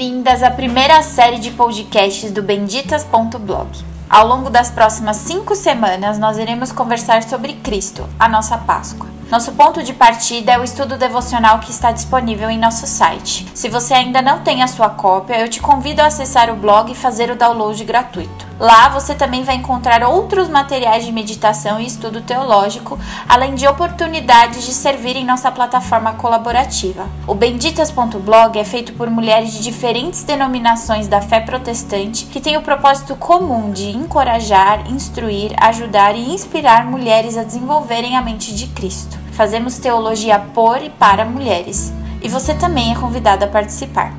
bem-vindas à primeira série de podcasts do Benditas.blog. Ao longo das próximas cinco semanas, nós iremos conversar sobre Cristo, a nossa Páscoa. Nosso ponto de partida é o estudo devocional que está disponível em nosso site. Se você ainda não tem a sua cópia, eu te convido a acessar o blog e fazer o download gratuito. Lá você também vai encontrar outros materiais de meditação e estudo teológico, além de oportunidades de servir em nossa plataforma colaborativa. O Benditas.blog é feito por mulheres de diferentes denominações da fé protestante que têm o propósito comum de encorajar, instruir, ajudar e inspirar mulheres a desenvolverem a mente de Cristo. Fazemos teologia por e para mulheres. E você também é convidada a participar.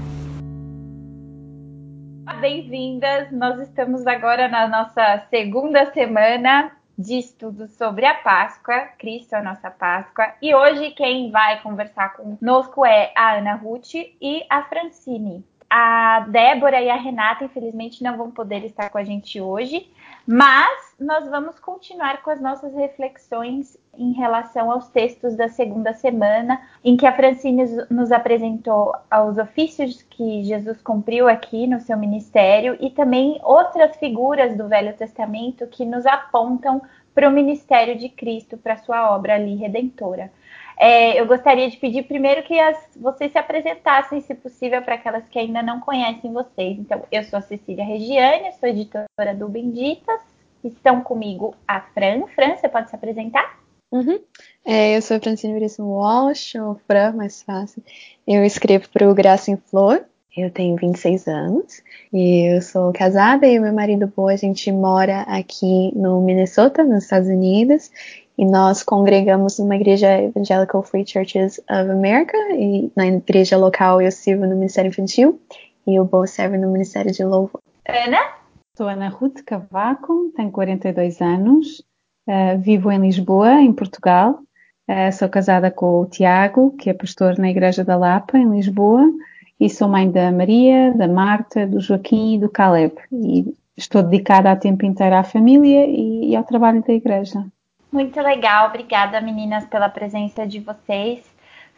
Bem-vindas! Nós estamos agora na nossa segunda semana de estudos sobre a Páscoa, Cristo, a nossa Páscoa. E hoje quem vai conversar conosco é a Ana Ruth e a Francine. A Débora e a Renata, infelizmente, não vão poder estar com a gente hoje, mas nós vamos continuar com as nossas reflexões em relação aos textos da segunda semana, em que a Francine nos apresentou os ofícios que Jesus cumpriu aqui no seu ministério e também outras figuras do Velho Testamento que nos apontam para o ministério de Cristo, para a sua obra ali redentora. É, eu gostaria de pedir primeiro que as, vocês se apresentassem, se possível, para aquelas que ainda não conhecem vocês. Então, eu sou a Cecília Regiane, sou editora do Benditas. Estão comigo a Fran. Fran, você pode se apresentar? Uhum. É, eu sou a Francine Veríssimo Walsh, ou Fran, mais fácil. Eu escrevo para o Graça em Flor. Eu tenho 26 anos e eu sou casada e o meu marido Boa, a gente mora aqui no Minnesota, nos Estados Unidos, e nós congregamos numa igreja Evangelical Free Churches of America, e na igreja local eu sirvo no Ministério Infantil e o Boa serve no Ministério de Louvor. Ana? Sou Ana Ruth Cavaco, tenho 42 anos, Uh, vivo em Lisboa, em Portugal. Uh, sou casada com o Tiago, que é pastor na Igreja da Lapa, em Lisboa. E sou mãe da Maria, da Marta, do Joaquim e do Caleb. E estou dedicada a tempo inteiro à família e, e ao trabalho da igreja. Muito legal, obrigada meninas pela presença de vocês.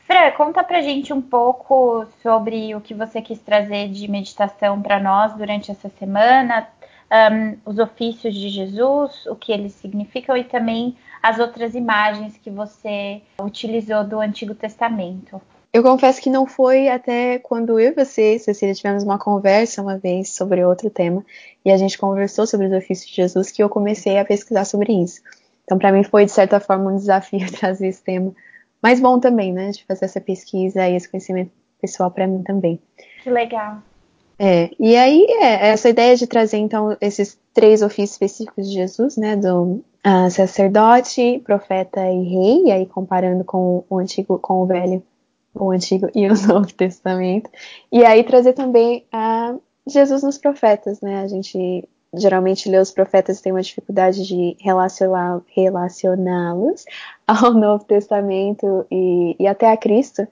Fran, conta pra gente um pouco sobre o que você quis trazer de meditação para nós durante essa semana, um, os ofícios de Jesus, o que eles significam e também as outras imagens que você utilizou do Antigo Testamento. Eu confesso que não foi até quando eu e você, Cecília, tivemos uma conversa uma vez sobre outro tema e a gente conversou sobre os ofícios de Jesus que eu comecei a pesquisar sobre isso. Então, para mim foi de certa forma um desafio trazer esse tema, mas bom também, né, de fazer essa pesquisa e esse conhecimento pessoal para mim também. Que legal. É, e aí é, essa ideia de trazer então esses três ofícios específicos de Jesus, né, do sacerdote, profeta e rei, e aí comparando com o antigo, com o velho, o antigo e o Novo Testamento, e aí trazer também uh, Jesus nos profetas, né, a gente geralmente lê os profetas tem uma dificuldade de relacioná-los ao Novo Testamento e, e até a Cristo,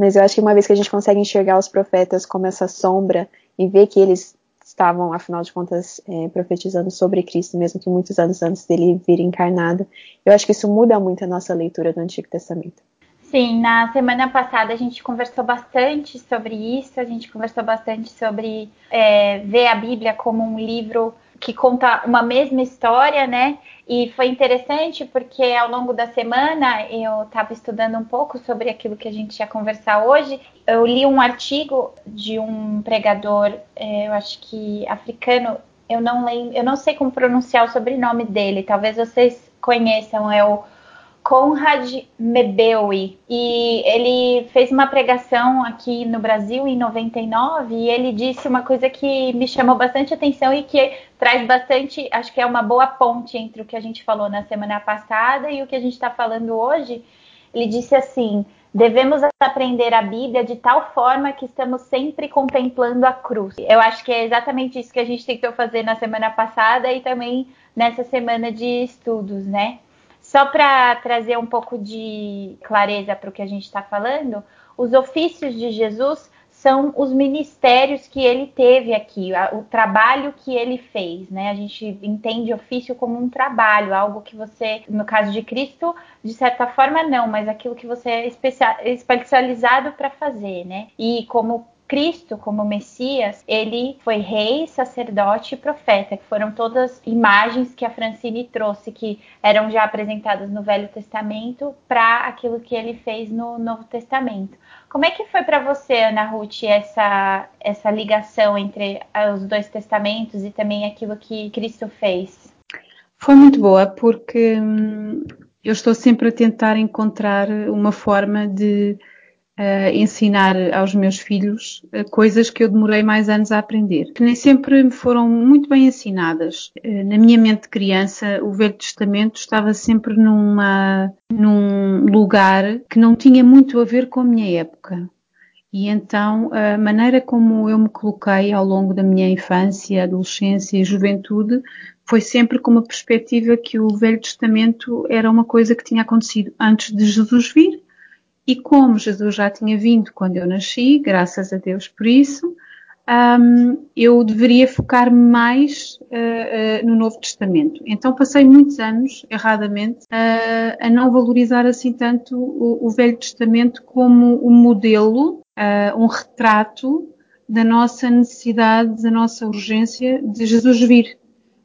mas eu acho que uma vez que a gente consegue enxergar os profetas como essa sombra e ver que eles estavam, afinal de contas, é, profetizando sobre Cristo, mesmo que muitos anos antes dele vir encarnado, eu acho que isso muda muito a nossa leitura do Antigo Testamento. Sim, na semana passada a gente conversou bastante sobre isso, a gente conversou bastante sobre é, ver a Bíblia como um livro que conta uma mesma história, né? E foi interessante porque ao longo da semana eu estava estudando um pouco sobre aquilo que a gente ia conversar hoje. Eu li um artigo de um pregador, é, eu acho que africano, eu não lembro, eu não sei como pronunciar o sobrenome dele, talvez vocês conheçam, é o Conrad Mebeui. E ele fez uma pregação aqui no Brasil em 99 e ele disse uma coisa que me chamou bastante atenção e que traz bastante, acho que é uma boa ponte entre o que a gente falou na semana passada e o que a gente está falando hoje. Ele disse assim: devemos aprender a Bíblia de tal forma que estamos sempre contemplando a cruz. Eu acho que é exatamente isso que a gente tentou fazer na semana passada e também nessa semana de estudos, né? Só para trazer um pouco de clareza para o que a gente está falando, os ofícios de Jesus são os ministérios que ele teve aqui, o trabalho que ele fez, né? A gente entende ofício como um trabalho, algo que você, no caso de Cristo, de certa forma não, mas aquilo que você é especializado para fazer, né? E como Cristo como Messias, ele foi rei, sacerdote e profeta, que foram todas imagens que a Francine trouxe, que eram já apresentadas no Velho Testamento para aquilo que ele fez no Novo Testamento. Como é que foi para você, Ana Ruth, essa, essa ligação entre os dois testamentos e também aquilo que Cristo fez? Foi muito boa, porque hum, eu estou sempre a tentar encontrar uma forma de uh, ensinar aos meus filhos uh, coisas que eu demorei mais anos a aprender, que nem sempre me foram muito bem ensinadas. Uh, na minha mente de criança, o Velho Testamento estava sempre numa, num lugar que não tinha muito a ver com a minha época. E então a maneira como eu me coloquei ao longo da minha infância, adolescência e juventude foi sempre com uma perspectiva que o Velho Testamento era uma coisa que tinha acontecido antes de Jesus vir e como Jesus já tinha vindo quando eu nasci, graças a Deus por isso, um, eu deveria focar-me mais uh, uh, no Novo Testamento. Então passei muitos anos, erradamente, uh, a não valorizar assim tanto o, o Velho Testamento como um modelo, um retrato da nossa necessidade, da nossa urgência de Jesus vir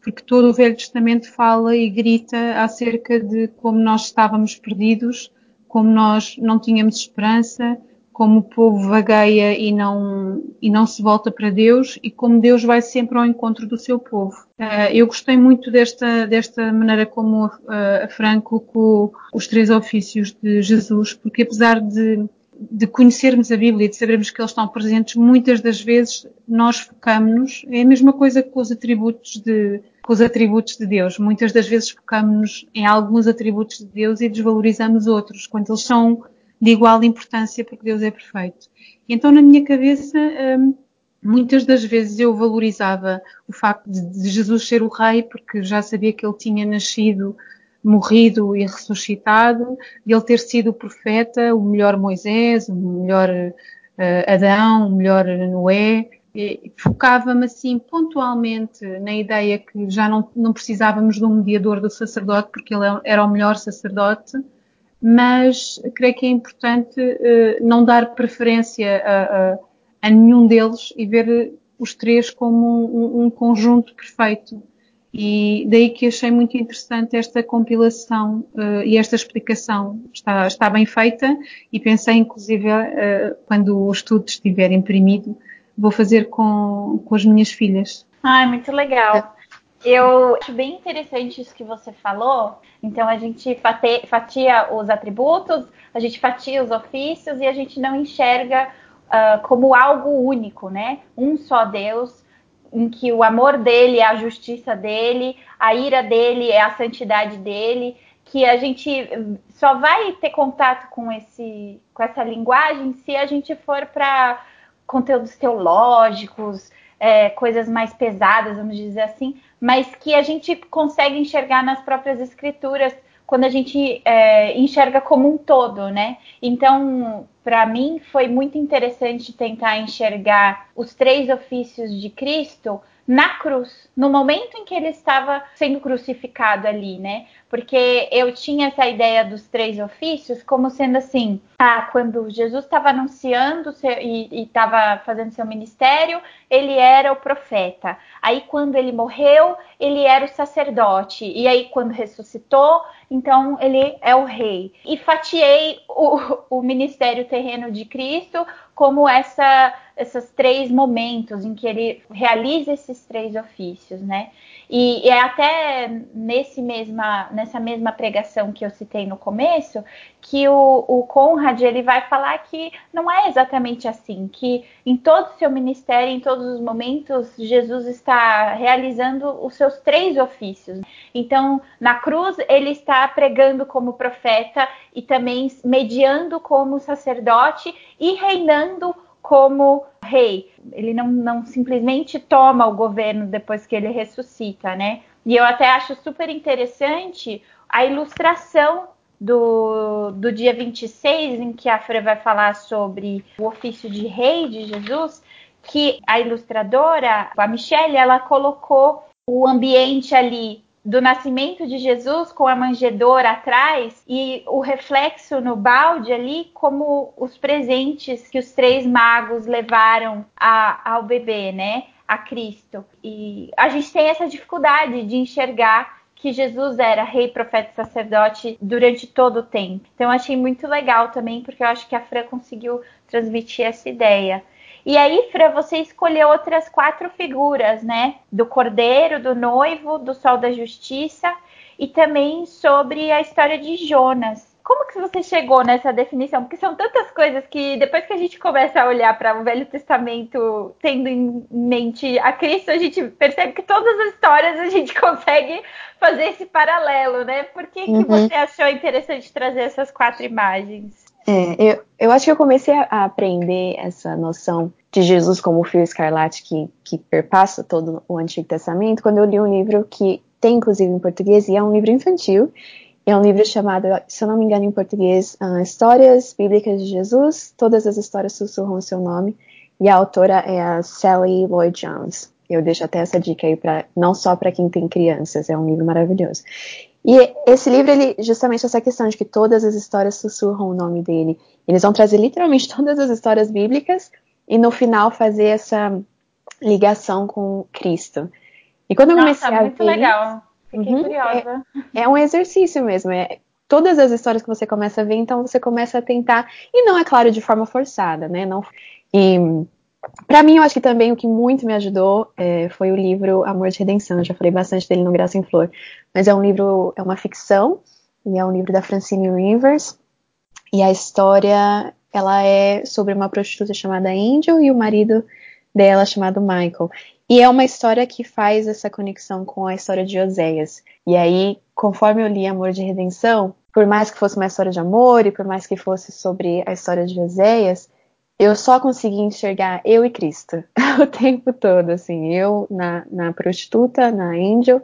porque todo o Velho Testamento fala e grita acerca de como nós estávamos perdidos, como nós não tínhamos esperança, como o povo vagueia e não, e não se volta para Deus e como Deus vai sempre ao encontro do seu povo. Uh, eu gostei muito desta, desta maneira como a, a Fran colocou os três ofícios de Jesus, porque apesar de, de conhecermos a Bíblia e de sabermos que eles estão presentes, muitas das vezes nós focamos, é a mesma coisa com os atributos de, com os atributos de Deus. Muitas das vezes focamos em alguns atributos de Deus e desvalorizamos outros, quando eles são de igual importância porque Deus é perfeito. E então na minha cabeça, hum, muitas das vezes eu valorizava o facto de Jesus ser o rei porque já sabia que ele tinha nascido, morrido e ressuscitado, de ele ter sido o profeta, o melhor Moisés, o melhor uh, Adão, o melhor Noé, focava-me assim pontualmente na ideia que já não, não precisávamos de um mediador do sacerdote, porque ele era o melhor sacerdote, mas creio que é importante uh, não dar preferência a, a, a, nenhum deles e ver os três como um, um, conjunto perfeito. E daí que achei muito interessante esta compilação uh, e esta explicação. Está, está bem feita e pensei, inclusive, uh, quando o estudo estiver imprimido, vou fazer com, com as minhas filhas. Ai, muito legal. Eu acho bem interessante isso que você falou. Então, a gente fatia os atributos, a gente fatia os ofícios e a gente não enxerga uh, como algo único, né? Um só Deus, em que o amor dele é a justiça dele, a ira dele é a santidade dele, que a gente só vai ter contato com esse com essa linguagem se a gente for para conteúdos teológicos, é, coisas mais pesadas, vamos dizer assim, mas que a gente consegue enxergar nas próprias escrituras quando a gente é, enxerga como um todo, né? Então, para mim, foi muito interessante tentar enxergar os três ofícios de Cristo na cruz, no momento em que ele estava sendo crucificado ali, né? Porque eu tinha essa ideia dos três ofícios como sendo assim: ah, quando Jesus estava anunciando seu, e estava fazendo seu ministério, ele era o profeta. Aí, quando ele morreu, ele era o sacerdote. E aí, quando ressuscitou, então ele é o rei. E fatiei o, o ministério terreno de Cristo como essa, esses três momentos em que ele realiza esses três ofícios, né? E, é até nesse mesma, nessa mesma pregação que eu citei no começo, que o, o Conrad ele vai falar que não é exatamente assim, que em todo o seu ministério, em todos os momentos, Jesus está realizando os seus três ofícios. Então, na cruz, ele está pregando como profeta e também mediando como sacerdote e reinando como rei. Ele não, não simplesmente toma o governo depois que ele ressuscita, né? E eu até acho super interessante a ilustração do, do dia 26, em que a Fran vai falar sobre o ofício de rei de Jesus, que a ilustradora, a Michelle, ela colocou o ambiente ali do nascimento de Jesus com a manjedoura atrás e o reflexo no balde ali como os presentes que os três magos levaram a, ao bebê, né? A Cristo. E a gente tem essa dificuldade de enxergar que Jesus era rei, profeta e sacerdote durante todo o tempo. Então, eu achei muito legal também, porque eu acho que a Fran conseguiu transmitir essa ideia. E aí, Fran, você escolheu outras quatro figuras, né? Do cordeiro, do noivo, do sol da justiça e também sobre a história de Jonas. Como que você chegou nessa definição? Porque são tantas coisas que depois que a gente começa a olhar para o Velho Testamento tendo em mente a Cristo, a gente percebe que todas as histórias a gente consegue fazer esse paralelo, né? Por que, uhum. que você achou interessante trazer essas quatro imagens? É, eu, eu acho que eu comecei a aprender essa noção de Jesus como o fio escarlate que, que perpassa todo o Antigo Testamento quando eu li um livro que tem inclusive em português e é um livro infantil é um livro chamado, se eu não me engano em português, uh, Histórias Bíblicas de Jesus. Todas as histórias sussurram seu nome. E a autora é a Sally Lloyd Jones. Eu deixo até essa dica aí para não só para quem tem crianças, é um livro maravilhoso. E esse livro, ele justamente essa questão de que todas as histórias sussurram o nome dele. Eles vão trazer literalmente todas as histórias bíblicas e no final fazer essa ligação com Cristo. E quando eu Nossa, comecei a muito ver, legal. Fiquei uhum, curiosa. É, é, um exercício mesmo. É todas as histórias que você começa a ver, então você começa a tentar e não é claro de forma forçada, né? Não e para mim, eu acho que também o que muito me ajudou é, foi o livro Amor de Redenção. Eu já falei bastante dele no Graça em Flor, mas é um livro, é uma ficção e é um livro da Francine Rivers. E a história, ela é sobre uma prostituta chamada Angel e o marido dela chamado Michael. E é uma história que faz essa conexão com a história de Oséias. E aí, conforme eu li Amor de Redenção, por mais que fosse uma história de amor e por mais que fosse sobre a história de Oséias, eu só consegui enxergar eu e Cristo o tempo todo, assim, eu na, na prostituta, na Angel,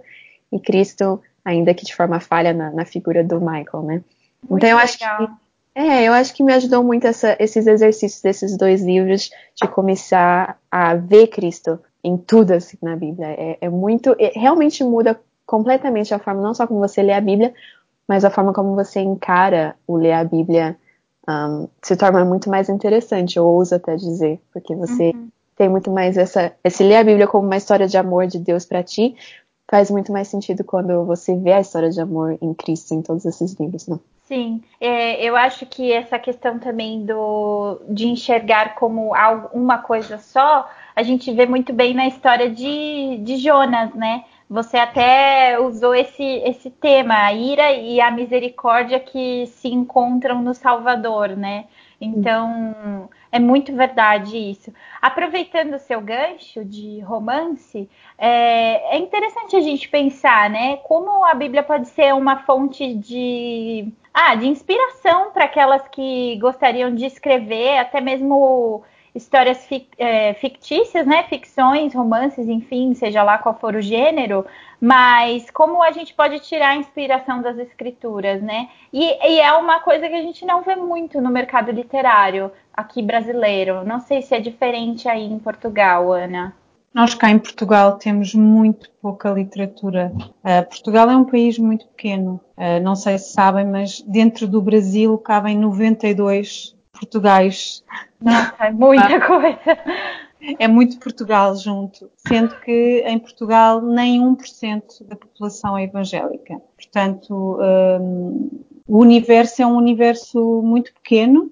e Cristo, ainda que de forma falha, na, na figura do Michael, né? Muito então eu legal. acho que é, eu acho que me ajudou muito essa, esses exercícios desses dois livros de começar a ver Cristo em tudo assim na Bíblia. É, é muito, é, realmente muda completamente a forma, não só como você lê a Bíblia, mas a forma como você encara o ler a Bíblia um, se torna muito mais interessante, eu ouso até dizer, porque você uhum. tem muito mais essa, esse ler a Bíblia como uma história de amor de Deus para ti, faz muito mais sentido quando você vê a história de amor em Cristo em todos esses livros, não? Sim, é, eu acho que essa questão também do de enxergar como algo, uma coisa só, a gente vê muito bem na história de, de Jonas, né? Você até usou esse, esse tema, a ira e a misericórdia que se encontram no Salvador, né? Então, é muito verdade isso. Aproveitando o seu gancho de romance, é, é interessante a gente pensar, né? Como a Bíblia pode ser uma fonte de, ah, de inspiração para aquelas que gostariam de escrever, até mesmo histórias é, fictícias, né? Ficções, romances, enfim, seja lá qual for o gênero, mas como a gente pode tirar a inspiração das escrituras, né? E, e, é uma coisa que a gente não vê muito no mercado literário aqui brasileiro. Não sei se é diferente aí em Portugal, Ana. Nós cá em Portugal temos muito pouca literatura. Uh, Portugal é um país muito pequeno. Uh, não sei se sabem, mas dentro do Brasil cabem 92 Portugais. Nossa, é muita coisa. É muito Portugal junto, sendo que em Portugal nem 1% da população é evangélica. Portanto, um, o universo é um universo muito pequeno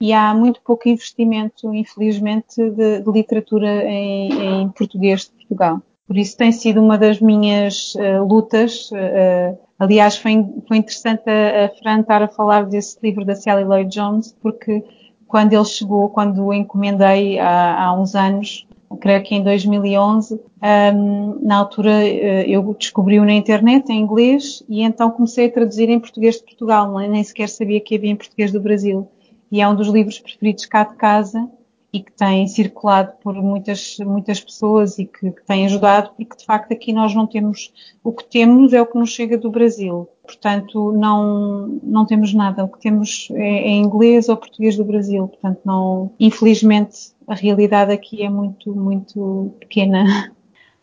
e há muito pouco investimento, infelizmente, de, de literatura em, em, português de Portugal. Por isso tem sido uma das minhas uh, lutas. Uh, aliás, foi, foi interessante a, a Fran estar a falar desse livro da Sally Lloyd Jones, porque quando ele chegou, quando o encomendei há, há uns anos, creio que em 2011, um, na altura eh, eu descobri-o na internet em inglês e então comecei a traduzir em português de Portugal, nem sequer sabia que havia em português do Brasil. E é um dos livros preferidos cá de casa e que tem circulado por muitas, muitas pessoas e que, que tem ajudado, porque de facto aqui nós não temos, o que temos é o que nos chega do Brasil. Portanto, não, não temos nada. O que temos é, é inglês ou português do Brasil. Portanto, não, infelizmente, a realidade aqui é muito, muito pequena.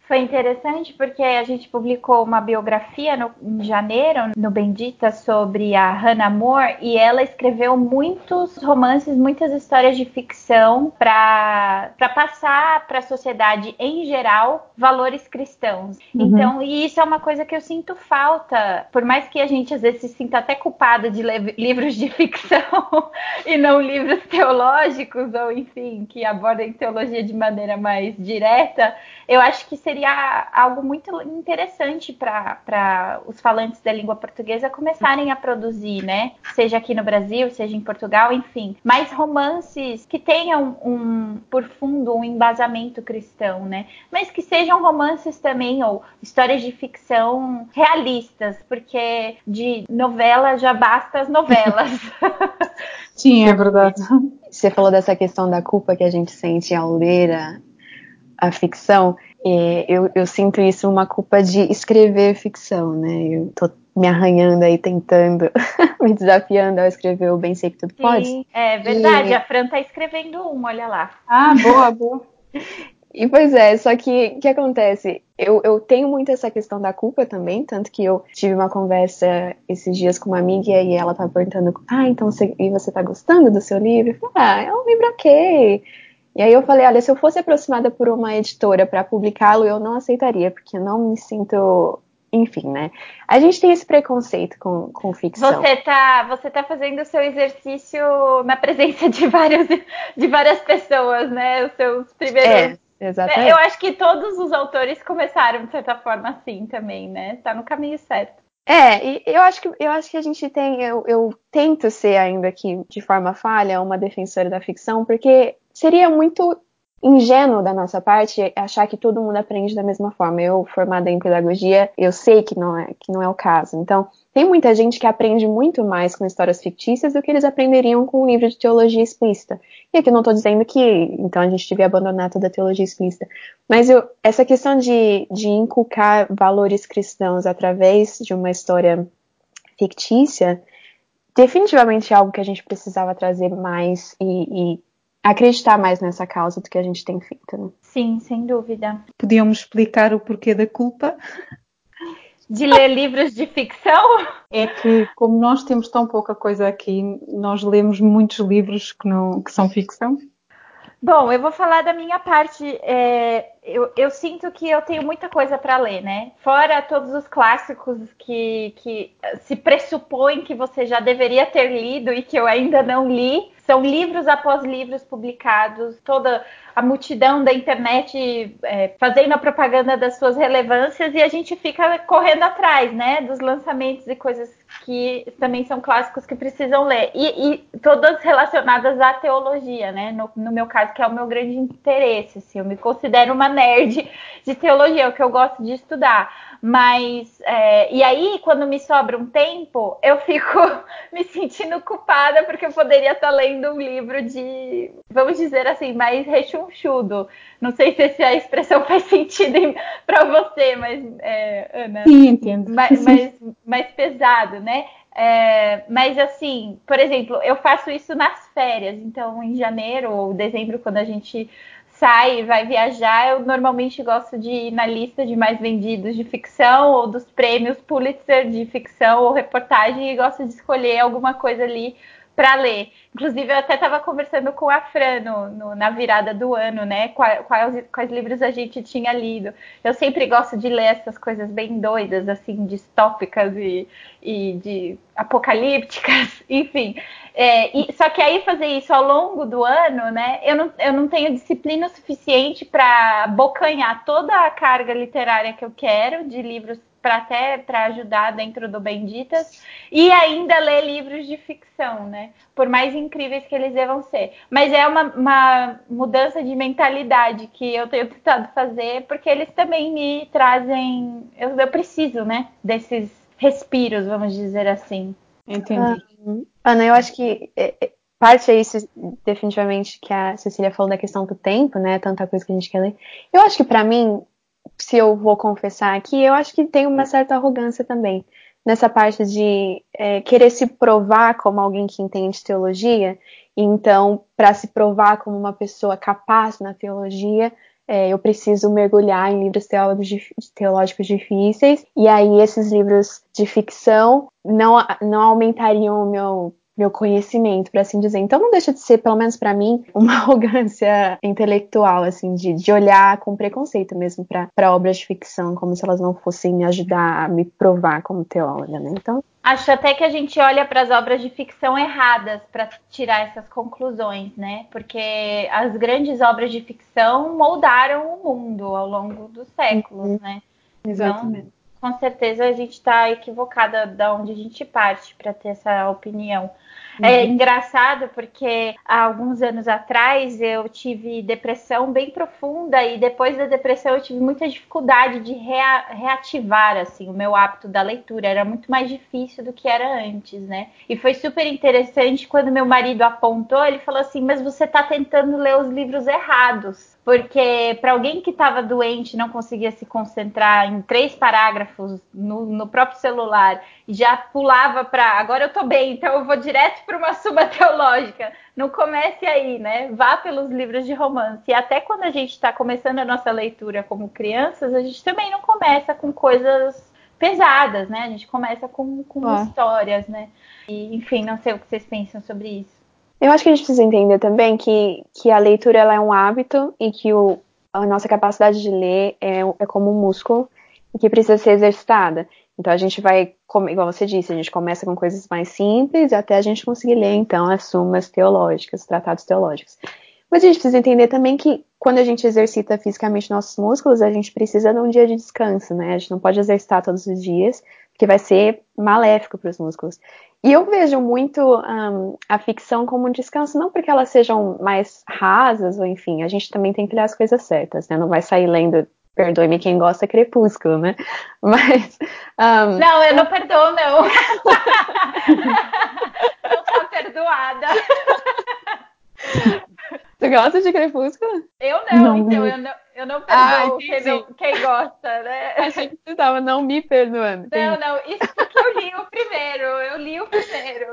Foi interessante porque a gente publicou uma biografia no, em janeiro no Bendita sobre a Hannah More e ela escreveu muitos romances, muitas histórias de ficção para passar para a sociedade em geral valores cristãos. Uhum. Então, e isso é uma coisa que eu sinto falta, por mais que a gente às vezes se sinta até culpada de ler livros de ficção e não livros teológicos ou enfim que abordem teologia de maneira mais direta, eu acho que seria seria algo muito interessante para os falantes da língua portuguesa começarem a produzir, né? Seja aqui no Brasil, seja em Portugal, enfim. Mais romances que tenham um, por fundo, um embasamento cristão, né? Mas que sejam romances também, ou histórias de ficção realistas, porque de novela já basta as novelas. Sim, é verdade. Você falou dessa questão da culpa que a gente sente ao ler a, a ficção. É, eu, eu, sinto isso uma culpa de escrever ficção, né? Eu tô me arranhando aí, tentando, me desafiando a escrever o Bem Sei Que Tudo Sim, Pode. É verdade, e... a Fran tá escrevendo um, olha lá. Ah, boa, boa. E pois é, só que o que acontece? Eu, eu tenho muito essa questão da culpa também, tanto que eu tive uma conversa esses dias com uma amiga e ela tá perguntando: Ah, então você, e você tá gostando do seu livro? Eu falei, ah, é um livro ok e aí eu falei, olha, se eu fosse aproximada por uma editora para publicá-lo, eu não aceitaria, porque eu não me sinto enfim, né? A gente tem esse preconceito com, com ficção. Você tá, você tá fazendo o seu exercício na presença de várias, de várias pessoas, né? Os seus primeiros. É, exatamente. Eu acho que todos os autores começaram, de certa forma, assim também, né? Tá no caminho certo. É, e eu acho que eu acho que a gente tem, eu, eu tento ser ainda aqui de forma falha uma defensora da ficção, porque seria muito ingênuo da nossa parte achar que todo mundo aprende da mesma forma. Eu, formada em pedagogia, eu sei que não é, que não é o caso. Então, tem muita gente que aprende muito mais com histórias fictícias do que eles aprenderiam com um livro de teologia explícita. E aqui não estou dizendo que então a gente devia abandonar toda a teologia explícita. Mas eu, essa questão de, de inculcar valores cristãos através de uma história fictícia definitivamente é algo que a gente precisava trazer mais e, e acreditar mais nessa causa do que a gente tem feito, né? Sim, sem dúvida. Podíamos explicar o porquê da culpa? De ler livros de ficção? É que, como nós temos tão pouca coisa aqui, nós lemos muitos livros que, não, que são ficção. Bom, eu vou falar da minha parte. É, eu, eu, sinto que eu tenho muita coisa para ler, né? Fora todos os clássicos que, que se pressupõe que você já deveria ter lido e que eu ainda não li. São livros após livros publicados, toda a multidão da internet é, fazendo a propaganda das suas relevâncias e a gente fica correndo atrás, né, dos lançamentos e coisas que também são clássicos que precisam ler. E, e todas relacionadas à teologia, né, no, no, meu caso, que é o meu grande interesse. Assim, eu me considero uma nerd de teologia, é o que eu gosto de estudar. Mas, é, e aí, quando me sobra um tempo, eu fico me sentindo culpada porque eu poderia estar lendo um livro de, vamos dizer assim, mais rechonchudo. Não sei se essa expressão faz sentido para você, mas, é, Ana. Sim, entendo. Mais, mais, mais pesado, né? É, mas assim, por exemplo, eu faço isso nas férias. Então, em janeiro ou dezembro, quando a gente sai, vai viajar, eu normalmente gosto de ir na lista de mais vendidos de ficção ou dos prêmios Pulitzer de ficção ou reportagem e gosto de escolher alguma coisa ali para ler. Inclusive, eu até estava conversando com a Fran no, no, na virada do ano, né? Quais, quais, quais, livros a gente tinha lido. Eu sempre gosto de ler essas coisas bem doidas, assim, distópicas e, e de apocalípticas, enfim. É, e, só que aí fazer isso ao longo do ano, né? Eu não, eu não tenho disciplina suficiente para bocanhar toda a carga literária que eu quero de livros para até para ajudar dentro do Benditas e ainda ler livros de ficção, né? Por mais incríveis que eles devam ser. Mas é uma, uma mudança de mentalidade que eu tenho tentado fazer, porque eles também me trazem. Eu, eu preciso, né? Desses respiros, vamos dizer assim. Entendi. Ah, Ana, eu acho que é, é, parte é isso, definitivamente, que a Cecília falou da questão do tempo, né? Tanta coisa que a gente quer ler. Eu acho que para mim, se eu vou confessar aqui, eu acho que tem uma certa arrogância também nessa parte de é, querer se provar como alguém que entende teologia. Então, para se provar como uma pessoa capaz na teologia, é, eu preciso mergulhar em livros teológicos difíceis, e aí esses livros de ficção não, não aumentariam o meu meu conhecimento, por assim dizer. Então não deixa de ser, pelo menos para mim, uma arrogância intelectual, assim, de, de olhar com preconceito mesmo para obras de ficção, como se elas não fossem me ajudar a me provar como teóloga, né? Então. Acho até que a gente olha para as obras de ficção erradas para tirar essas conclusões, né? Porque as grandes obras de ficção moldaram o mundo ao longo dos séculos, uhum. né? Exatamente. Então, com certeza a gente está equivocada da onde a gente parte para ter essa opinião. É uhum. engraçado porque há alguns anos atrás eu tive depressão bem profunda e depois da depressão eu tive muita dificuldade de rea reativar assim o meu hábito da leitura. Era muito mais difícil do que era antes, né? E foi super interessante quando meu marido apontou, ele falou assim: "Mas você está tentando ler os livros errados" porque para alguém que estava doente não conseguia se concentrar em três parágrafos no, no próprio celular e já pulava para agora eu estou bem, então eu vou direto para uma suma teológica. Não comece aí, né? Vá pelos livros de romance. E até quando a gente está começando a nossa leitura como crianças, a gente também não começa com coisas pesadas, né? A gente começa com, com ah. histórias, né? E, enfim, não sei o que vocês pensam sobre isso. Eu acho que a gente precisa entender também que, que a leitura ela é um hábito e que o, a nossa capacidade de ler é, é como um músculo e que precisa ser exercitada. Então a gente vai, como, igual você disse, a gente começa com coisas mais simples até a gente conseguir ler então as sumas teológicas, tratados teológicos. Mas a gente precisa entender também que quando a gente exercita fisicamente nossos músculos, a gente precisa de um dia de descanso, né? A gente não pode exercitar todos os dias, porque vai ser maléfico para os músculos. E eu vejo muito um, a ficção como um descanso, não porque elas sejam mais rasas, ou enfim, a gente também tem que ler as coisas certas, né? Não vai sair lendo, perdoe-me quem gosta, Crepúsculo, né? Mas. Um, não, eu não perdoo, não. não tá perdoada. Tu gosta de Crepúsculo? Eu não, não então eu não, não perdoo ah, quem, não, quem, gosta, né? Achei que tu tava não me perdoando. Não, não, isso porque eu li o primeiro, eu li o primeiro.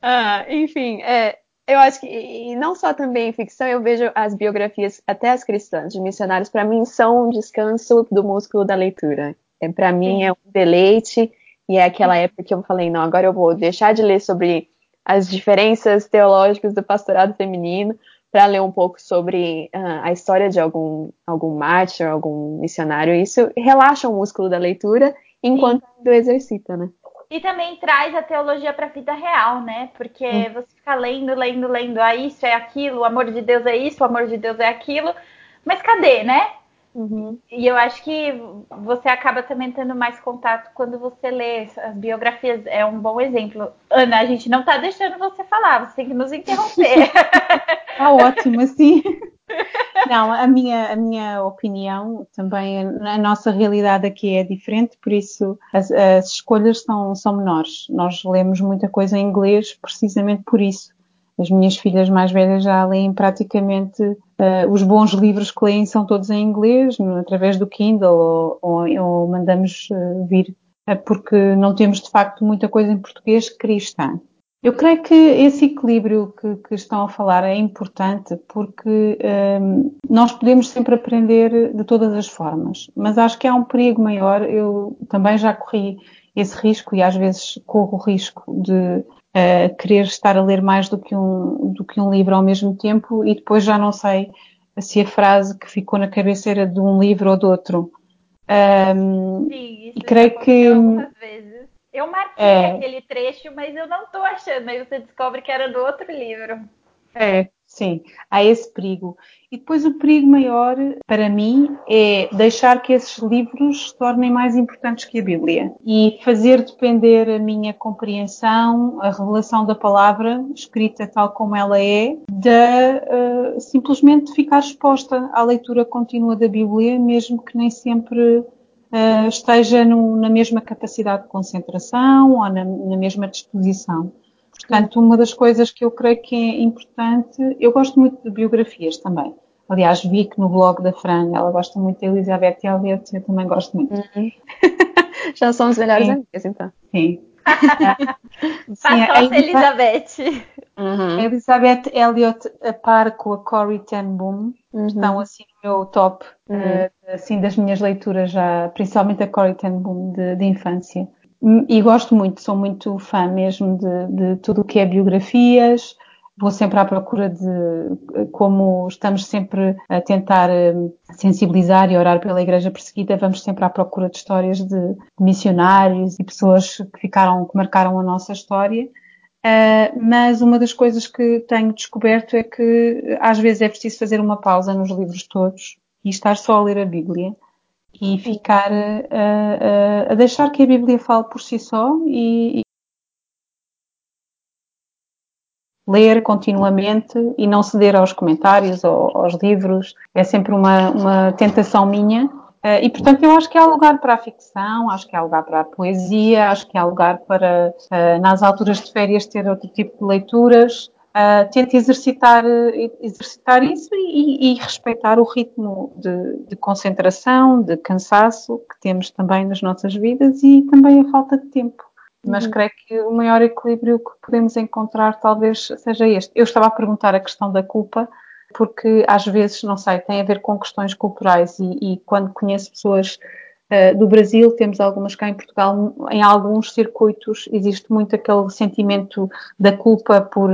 Ah, enfim, é, eu acho que, e não só também em ficção, eu vejo as biografias, até as cristãs, de missionários, para mim são um descanso do músculo da leitura. É, para mim é um deleite, e é aquela época que eu falei, não, agora eu vou deixar de ler sobre as diferenças teológicas do pastorado feminino para ler um pouco sobre uh, a história de algum, algum mártir, algum missionário. Isso relaxa o músculo da leitura enquanto Sim. exercita, né? E também traz a teologia para a vida real, né? Porque hum. você fica lendo, lendo, lendo, ah, isso é aquilo, o amor de Deus é isso, o amor de Deus é aquilo. Mas cadê, né? Uhum. E eu acho que você acaba também tendo mais contato quando você lê as biografias. É um bom exemplo. Ana, a gente não está deixando você falar, você tem que nos interromper. ah, ótimo, sim. Não, a minha, a minha opinião também, a nossa realidade aqui é diferente, por isso as, as escolhas são, são menores. Nós lemos muita coisa em inglês precisamente por isso. As minhas filhas mais velhas já leem praticamente uh, os bons livros que leem são todos em inglês, através do Kindle, ou, ou, ou mandamos uh, vir, uh, porque não temos de facto muita coisa em português cristã. Eu creio que esse equilíbrio que, que estão a falar é importante porque um, nós podemos sempre aprender de todas as formas, mas acho que há um perigo maior. Eu também já corri esse risco e às vezes corro o risco de uh, querer estar a ler mais do que, um, do que um livro ao mesmo tempo e depois já não sei se a frase que ficou na cabeça era de um livro ou de outro. Um, Sim, isso creio que vezes. Eu marquei é, aquele trecho, mas eu não estou achando. Aí você descobre que era do outro livro. É, Sim, há esse perigo. E depois o perigo maior, para mim, é deixar que esses livros se tornem mais importantes que a Bíblia e fazer depender a minha compreensão, a revelação da palavra, escrita tal como ela é, de uh, simplesmente ficar exposta à leitura contínua da Bíblia, mesmo que nem sempre uh, esteja no, na mesma capacidade de concentração ou na, na mesma disposição. Portanto, uma das coisas que eu creio que é importante, eu gosto muito de biografias também. Aliás, vi que no blog da Fran, ela gosta muito da Elizabeth Elliot, eu também gosto muito. Uhum. Já somos melhores Sim. amigas, então. Sim. Sim, a Elizabeth. Uhum. Elizabeth Elliot a par com a Corrie ten Boom uhum. estão assim no meu top uhum. uh, assim das minhas leituras já, principalmente a Corrie ten Boom de, de infância. E gosto muito, sou muito fã mesmo de, de tudo o que é biografias, vou sempre à procura de como estamos sempre a tentar eh, sensibilizar e orar pela Igreja perseguida, vamos sempre à procura de histórias de missionários e pessoas que ficaram, que marcaram a nossa história. Uh, mas uma das coisas que tenho descoberto é que às vezes é preciso fazer uma pausa nos livros todos e estar só a ler a Bíblia e ficar uh, uh, a deixar que a Bíblia fale por si só e, ler continuamente e não ceder aos comentários ou aos livros. É sempre uma, uma tentação minha. Uh, e, portanto, eu acho que há lugar para a ficção, acho que há lugar para a poesia, acho que há lugar para, uh, nas alturas de férias, ter outro tipo de leituras. Uh, tento exercitar, exercitar isso e, e, respeitar o ritmo de, de, concentração, de cansaço que temos também nas nossas vidas e também a falta de tempo mas uhum. creio que o maior equilíbrio que podemos encontrar talvez seja este. Eu estava a perguntar a questão da culpa, porque às vezes, não sei, tem a ver com questões culturais e, e quando conheço pessoas do Brasil, temos algumas cá em Portugal, em alguns circuitos existe muito aquele sentimento da culpa por,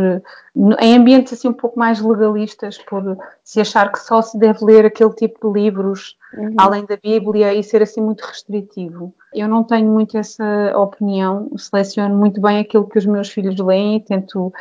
em ambientes assim um pouco mais legalistas, por se achar que só se deve ler aquele tipo de livros uhum. além da Bíblia e ser assim muito restritivo. Eu não tenho muito essa opinião, seleciono muito bem aquilo que os meus filhos leem e tento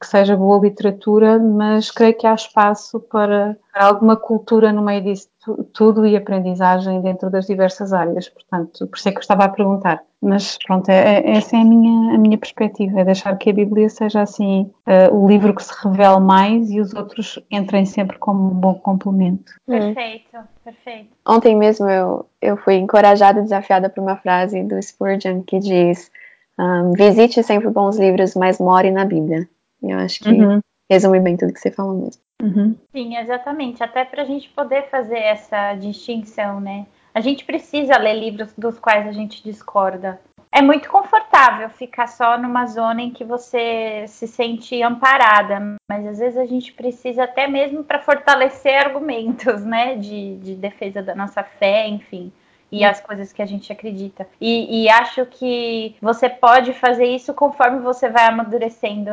que seja boa literatura, mas creio que há espaço para, para alguma cultura no meio disso tudo e aprendizagem dentro das diversas áreas. Portanto, por isso é que eu estava a perguntar. Mas pronto, é, é, essa é a minha, a minha perspectiva, é deixar que a Bíblia seja assim uh, o livro que se revele mais e os outros entrem sempre como um bom complemento. Perfeito, perfeito. Ontem mesmo eu, eu fui encorajada e desafiada por uma frase do Spurgeon que diz um, visite sempre bons livros, mas more na Bíblia. Eu acho que uhum. resume bem tudo que você falou mesmo. Uhum. Sim, exatamente. Até para a gente poder fazer essa distinção, né? A gente precisa ler livros dos quais a gente discorda. É muito confortável ficar só numa zona em que você se sente amparada, mas às vezes a gente precisa até mesmo para fortalecer argumentos, né, de, de defesa da nossa fé, enfim e as coisas que a gente acredita. E, e, acho que você pode fazer isso conforme você vai amadurecendo,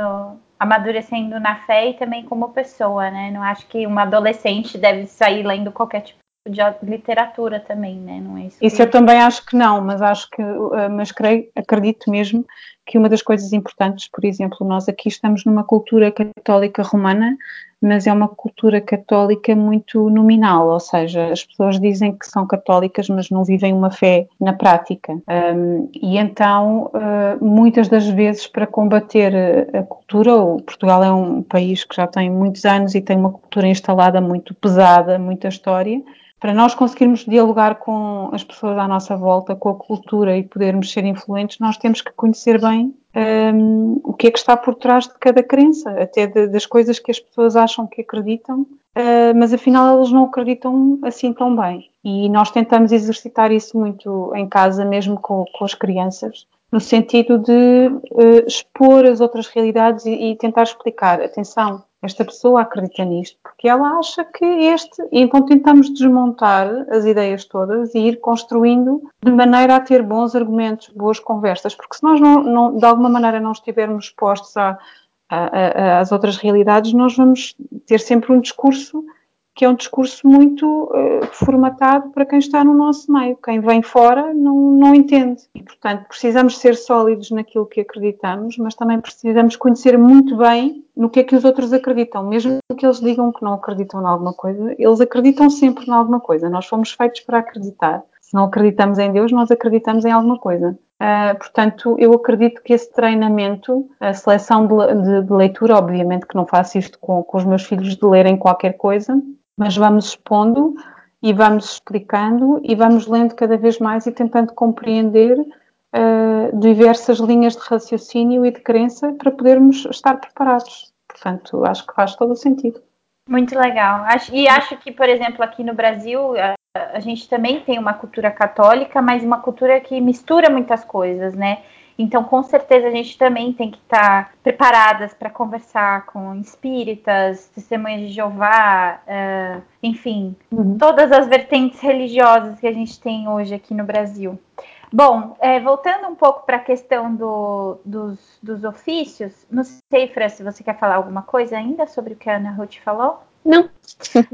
amadurecendo na fé e também como pessoa, né? Não acho que uma adolescente deve sair lendo qualquer tipo de literatura também, né? Não é isso. Isso que... eu também acho que não, mas acho que, eh, mas creio, acredito mesmo que uma das coisas importantes, por exemplo, nós aqui estamos numa cultura católica romana, mas é uma cultura católica muito nominal, ou seja, as pessoas dizem que são católicas, mas não vivem uma fé na prática. Um, e então, uh, muitas das vezes, para combater a cultura, o Portugal é um país que já tem muitos anos e tem uma cultura instalada muito pesada, muita história, para nós conseguirmos dialogar com as pessoas à nossa volta, com a cultura e podermos ser influentes, nós temos que conhecer bem um, o que é que está por trás de cada crença, até de, das coisas que as pessoas acham que acreditam, uh, mas afinal elas não acreditam assim tão bem. E nós tentamos exercitar isso muito em casa, mesmo com, com as crianças, no sentido de uh, expor as outras realidades e, e tentar explicar. Atenção, esta pessoa acredita nisto porque ela acha que este. Então tentamos desmontar as ideias todas e ir construindo de maneira a ter bons argumentos, boas conversas, porque se nós não, não de alguma maneira não estivermos expostos a, a, a, às outras realidades, nós vamos ter sempre um discurso que é um discurso muito uh, formatado para quem está no nosso meio. Quem vem fora não, não entende. E, portanto, precisamos ser sólidos naquilo que acreditamos, mas também precisamos conhecer muito bem no que é que os outros acreditam. Mesmo que eles digam que não acreditam em alguma coisa, eles acreditam sempre em alguma coisa. Nós fomos feitos para acreditar. Se não acreditamos em Deus, nós acreditamos em alguma coisa. Uh, portanto, eu acredito que esse treinamento, a seleção de, de, de leitura, obviamente que não faço isto com, com os meus filhos de lerem qualquer coisa, mas vamos expondo e vamos explicando e vamos lendo cada vez mais e tentando compreender uh, diversas linhas de raciocínio e de crença para podermos estar preparados. Portanto, acho que faz todo o sentido. Muito legal. E acho que, por exemplo, aqui no Brasil, a, a gente também tem uma cultura católica, mas uma cultura que mistura muitas coisas, né? Então, com certeza, a gente também tem que estar tá preparadas para conversar com espíritas, testemunhas de Jeová, uh, enfim, uhum. todas as vertentes religiosas que a gente tem hoje aqui no Brasil. Bom, é, voltando um pouco para a questão do, dos, dos, ofícios, não sei, Fran, se você quer falar alguma coisa ainda sobre o que a Ana Ruth falou? Não.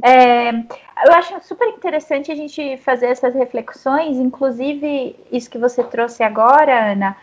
É, eu acho super interessante a gente fazer essas reflexões, inclusive isso que você trouxe agora, Ana,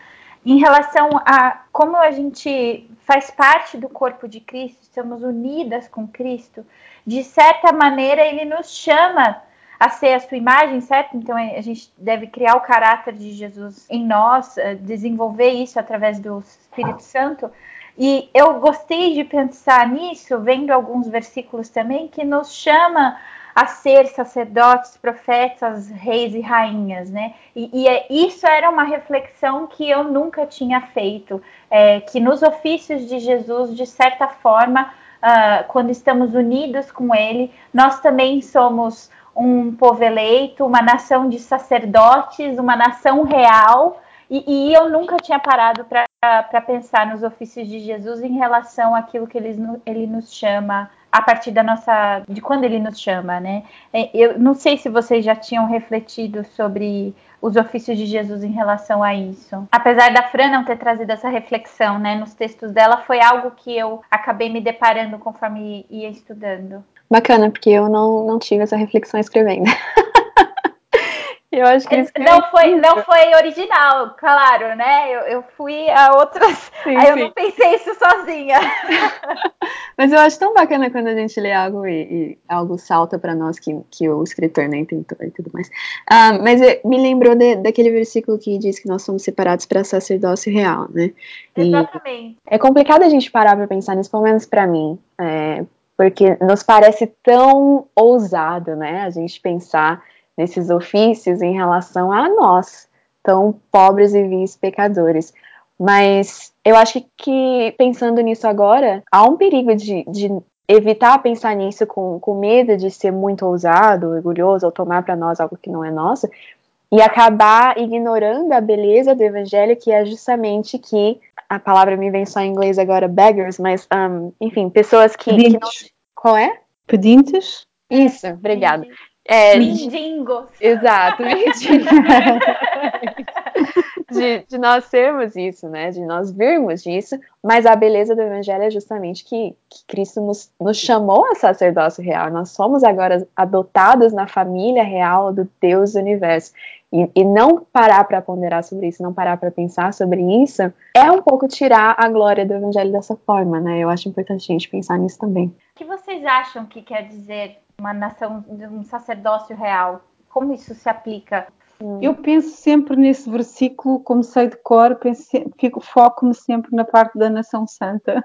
em relação a como a gente faz parte do corpo de Cristo, estamos unidas com Cristo, de certa maneira ele nos chama a ser a sua imagem, certo? Então é, a gente deve criar o caráter de Jesus em nós, é, desenvolver isso através do Espírito Santo. E eu gostei de pensar nisso, vendo alguns versículos também, que nos chama a ser sacerdotes, profetas, reis e rainhas, né? E, e é, isso era uma reflexão que eu nunca tinha feito, é, que nos ofícios de Jesus, de certa forma, uh, quando estamos unidos com Ele, nós também somos um povo eleito, uma nação de sacerdotes, uma nação real, e, e eu nunca tinha parado para pensar nos ofícios de Jesus em relação àquilo que ele, ele nos chama a partir da nossa. de quando ele nos chama, né? É, eu não sei se vocês já tinham refletido sobre os ofícios de Jesus em relação a isso. Apesar da Fran não ter trazido essa reflexão, né, nos textos dela, foi algo que eu acabei me deparando conforme ia estudando. Bacana, porque eu não, não tive essa reflexão escrevendo. Eu acho que não foi, não foi original, claro, né? Eu, eu fui a outras. Sim, aí eu sim. não pensei isso sozinha. Mas eu acho tão bacana quando a gente lê algo e, e algo salta para nós que, que o escritor nem tentou e tudo mais. Ah, mas me lembrou de, daquele versículo que diz que nós somos separados para sacerdócio real, né? E Exatamente. É complicado a gente parar para pensar nisso, pelo menos para mim. É, porque nos parece tão ousado, né? A gente pensar nesses ofícios em relação a nós, tão pobres e vis pecadores. Mas eu acho que, pensando nisso agora, há um perigo de, de evitar pensar nisso com, com medo de ser muito ousado, orgulhoso, ou tomar para nós algo que não é nosso, e acabar ignorando a beleza do evangelho, que é justamente que a palavra me vem só em inglês agora, beggars, mas, um, enfim, pessoas que, que não... Qual é? Pedintes? Isso, obrigada. É, Mendigos. Exato, de, de nós sermos isso, né? De nós virmos disso, mas a beleza do Evangelho é justamente que, que Cristo nos, nos chamou a sacerdócio real. Nós somos agora adotados na família real do Deus do universo. E, e não parar para ponderar sobre isso, não parar para pensar sobre isso, é um pouco tirar a glória do Evangelho dessa forma, né? Eu acho importante a gente pensar nisso também. O que vocês acham que quer dizer uma nação de um sacerdócio real. Como isso se aplica? Eu penso sempre nesse versículo, como sei de cor, fico, foco-me sempre na parte da nação santa.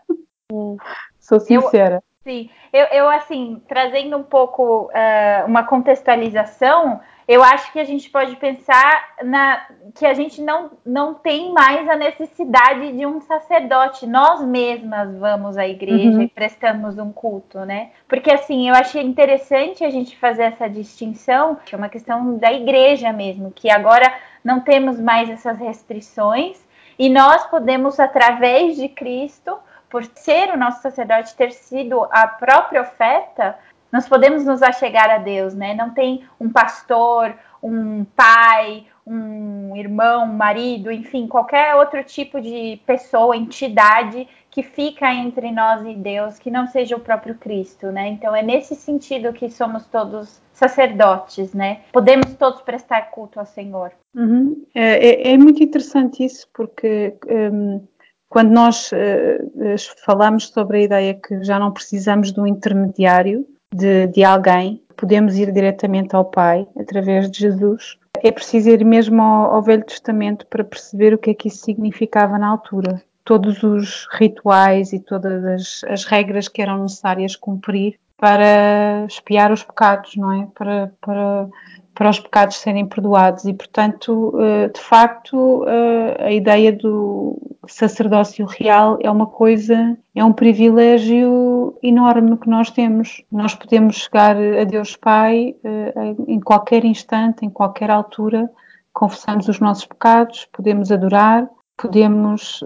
Hum. Sou sincera. Eu, sim, eu, eu, assim, trazendo um pouco uh, uma contextualização, eu acho que a gente pode pensar na, que a gente não, não tem mais a necessidade de um sacerdote. Nós mesmas vamos à igreja uhum. e prestamos um culto, né? Porque assim, eu achei interessante a gente fazer essa distinção, que é uma questão da igreja mesmo, que agora não temos mais essas restrições e nós podemos, através de Cristo, por ser o nosso sacerdote, ter sido a própria oferta, nós podemos nos achegar a Deus, né? Não tem um pastor, um pai, um irmão, um marido, enfim, qualquer outro tipo de pessoa, entidade que fica entre nós e Deus, que não seja o próprio Cristo, né? Então é nesse sentido que somos todos sacerdotes, né? Podemos todos prestar culto ao Senhor. Uhum. É, é, é, muito interessante isso, porque um, quando nós uh, falamos sobre a ideia que já não precisamos de um intermediário, de, de alguém, podemos ir diretamente ao Pai através de Jesus. É preciso ir mesmo ao, ao Velho Testamento para perceber o que é que isso significava na altura. Todos os rituais e todas as, as regras que eram necessárias cumprir para espiar os pecados, não é? Para, para para os pecados serem perdoados e, portanto, eh, de facto, eh, a ideia do sacerdócio real é uma coisa, é um privilégio enorme que nós temos. Nós podemos chegar a Deus Pai eh, em qualquer instante, em qualquer altura, confessamos os nossos pecados, podemos adorar, podemos.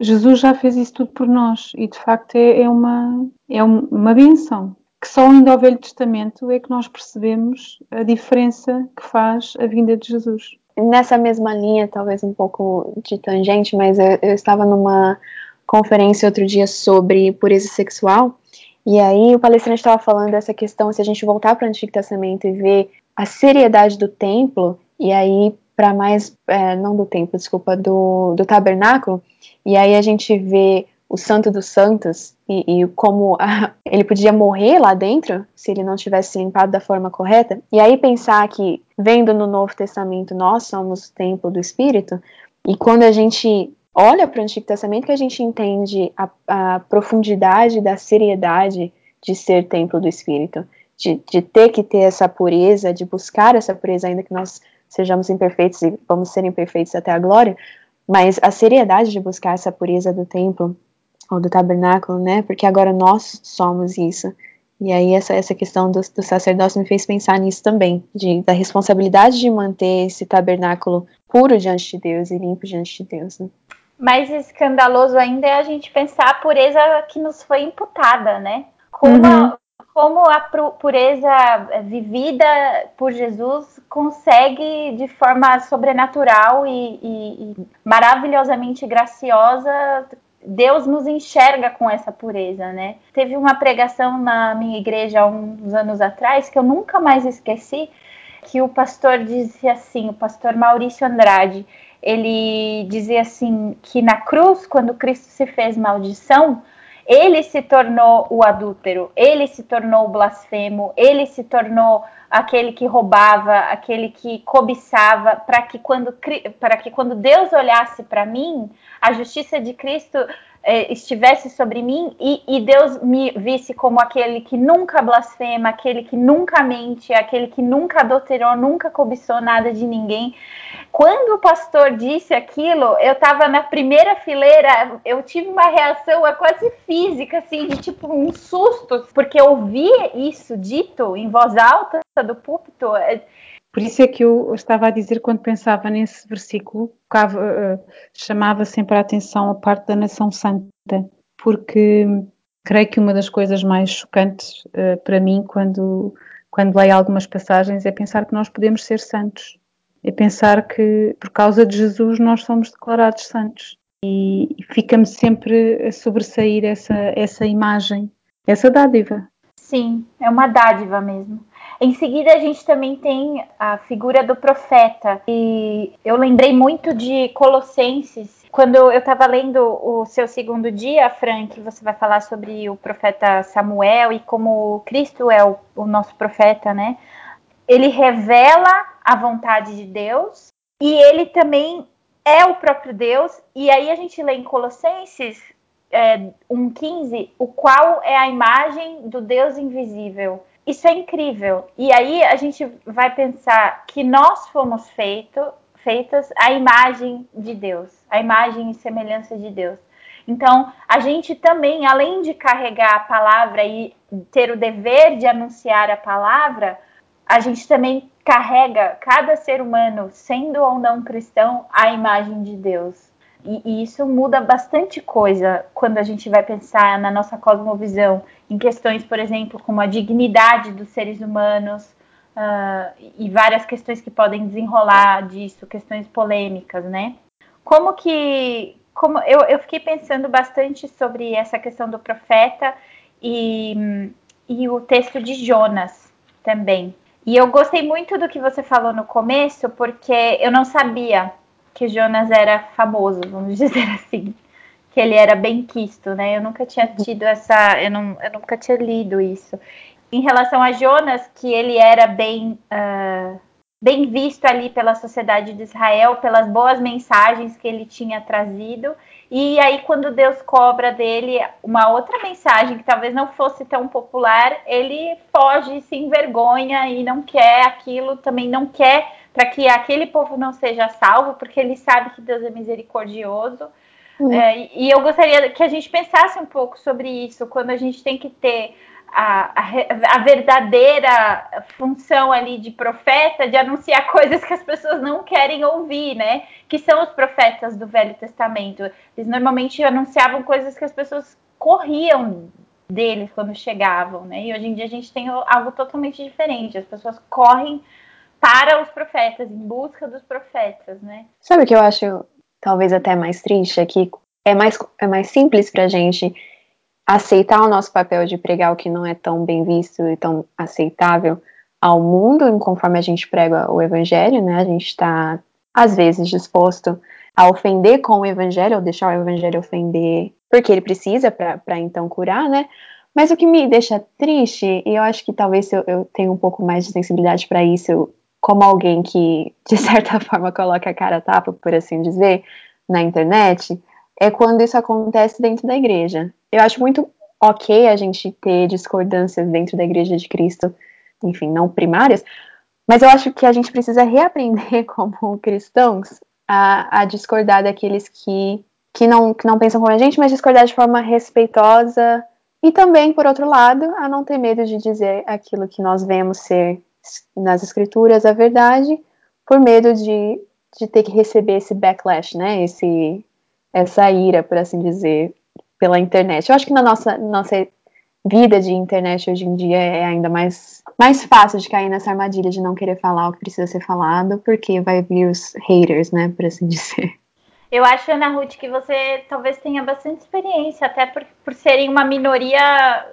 Jesus já fez isso tudo por nós e de facto é, é uma, é uma benção que só indo ao Velho Testamento é que nós percebemos a diferença que faz a vinda de Jesus. Nessa mesma linha, talvez um pouco de tangente, mas eu, eu estava numa conferência outro dia sobre pureza sexual e aí o palestrante estava falando dessa questão, se a gente voltar para o Antigo Testamento e ver a seriedade do templo, e aí para mais, é, não do templo, desculpa, do, do tabernáculo, e aí a gente vê o Santo dos Santos e, e como a, ele podia morrer lá dentro se ele não tivesse limpado da forma correta. E aí pensar que, vendo no Novo Testamento, nós somos o templo do Espírito, e quando a gente olha para o Antigo Testamento, que a gente entende a, a profundidade da seriedade de ser templo do Espírito. De, de, ter que ter essa pureza, de buscar essa pureza, ainda que nós sejamos imperfeitos e vamos ser imperfeitos até a glória, mas a seriedade de buscar essa pureza do templo, ou do tabernáculo, né? Porque agora nós somos isso. E aí essa, essa questão do, do sacerdócio me fez pensar nisso também, de, da responsabilidade de manter esse tabernáculo puro diante de Deus e limpo diante de Deus. Né? Mais escandaloso ainda é a gente pensar a pureza que nos foi imputada, né? Como, uhum. a, como a pureza vivida por Jesus consegue, de forma sobrenatural e, e, e maravilhosamente graciosa, Deus nos enxerga com essa pureza, né? Teve uma pregação na minha igreja há uns anos atrás que eu nunca mais esqueci, que o pastor disse assim, o pastor Maurício Andrade, ele dizia assim que na cruz, quando Cristo se fez maldição, ele se tornou o adúltero, ele se tornou o blasfemo, ele se tornou aquele que roubava, aquele que cobiçava, para que quando para que quando Deus olhasse para mim, a justiça de Cristo eh, estivesse sobre mim e, e, Deus me visse como aquele que nunca blasfema, aquele que nunca mente, aquele que nunca adulterou, nunca cobiçou nada de ninguém. Quando o pastor disse aquilo, eu estava na primeira fileira, eu tive uma reação é quase física, assim, de tipo um susto, porque ouvir isso dito em voz alta do púlpito. É, por isso é que eu estava a dizer, quando pensava nesse versículo, uh, chamava sempre a atenção a parte da nação santa, porque creio que uma das coisas mais chocantes uh, para mim, quando, quando leio algumas passagens, é pensar que nós podemos ser santos. É pensar que, por causa de Jesus, nós somos declarados santos. E, e fica-me sempre a sobressair essa, essa imagem, essa dádiva. Sim, é uma dádiva mesmo. Em seguida, a gente também tem a figura do profeta. E eu lembrei muito de Colossenses. Quando eu estava lendo o seu segundo dia, Frank, você vai falar sobre o profeta Samuel e como Cristo é o, o nosso profeta, né? Ele revela a vontade de Deus e ele também é o próprio Deus. E aí a gente lê em Colossenses é, 1,15, o qual é a imagem do Deus invisível isso é incrível. E aí a gente vai pensar que nós fomos feito, feitas à imagem de Deus, à imagem e semelhança de Deus. Então, a gente também, além de carregar a palavra e ter o dever de anunciar a palavra, a gente também carrega cada ser humano, sendo ou não cristão, à imagem de Deus. E, e, isso muda bastante coisa quando a gente vai pensar na nossa cosmovisão, em questões, por exemplo, como a dignidade dos seres humanos uh, e várias questões que podem desenrolar disso, questões polêmicas, né? Como que. Como, eu, eu fiquei pensando bastante sobre essa questão do profeta e, e o texto de Jonas também. E eu gostei muito do que você falou no começo, porque eu não sabia que Jonas era famoso, vamos dizer assim. Que ele era bem quisto, né? Eu nunca tinha tido essa. Eu, não, eu nunca tinha lido isso. Em relação a Jonas, que ele era bem. Uh, bem visto ali pela sociedade de Israel, pelas boas mensagens que ele tinha trazido. E aí, quando Deus cobra dele uma outra mensagem que talvez não fosse tão popular, ele foge, se envergonha e não quer aquilo, também não quer para que aquele povo não seja salvo, porque ele sabe que Deus é misericordioso. Uhum. É, e eu gostaria que a gente pensasse um pouco sobre isso, quando a gente tem que ter a, a, a, verdadeira função ali de profeta, de anunciar coisas que as pessoas não querem ouvir, né? Que são os profetas do Velho Testamento. Eles normalmente anunciavam coisas que as pessoas corriam deles quando chegavam, né? E hoje em dia a gente tem algo totalmente diferente. As pessoas correm para os profetas, em busca dos profetas, né? Sabe o que eu acho talvez até mais triste? É que é mais, é mais simples pra gente aceitar o nosso papel de pregar o que não é tão bem visto e tão aceitável ao mundo, conforme a gente prega o evangelho, né? A gente está, às vezes, disposto a ofender com o evangelho, ou deixar o evangelho ofender, porque ele precisa para então curar, né? Mas o que me deixa triste, e eu acho que talvez eu, eu tenha um pouco mais de sensibilidade para isso, como alguém que, de certa forma, coloca a cara tapa, por assim dizer, na internet, é quando isso acontece dentro da igreja. Eu acho muito ok a gente ter discordâncias dentro da igreja de Cristo, enfim, não primárias, mas eu acho que a gente precisa reaprender como cristãos a, a discordar daqueles que, que, não, que não pensam como a gente, mas discordar de forma respeitosa e também, por outro lado, a não ter medo de dizer aquilo que nós vemos ser nas escrituras a verdade, por medo de, de ter que receber esse backlash, né? Esse, essa ira, por assim dizer, pela internet. Eu acho que na nossa, nossa vida de internet hoje em dia é ainda mais, mais fácil de cair nessa armadilha de não querer falar o que precisa ser falado, porque vai vir os haters, né, por assim dizer. Eu acho, Ana Ruth, que você talvez tenha bastante experiência, até por, por serem uma minoria,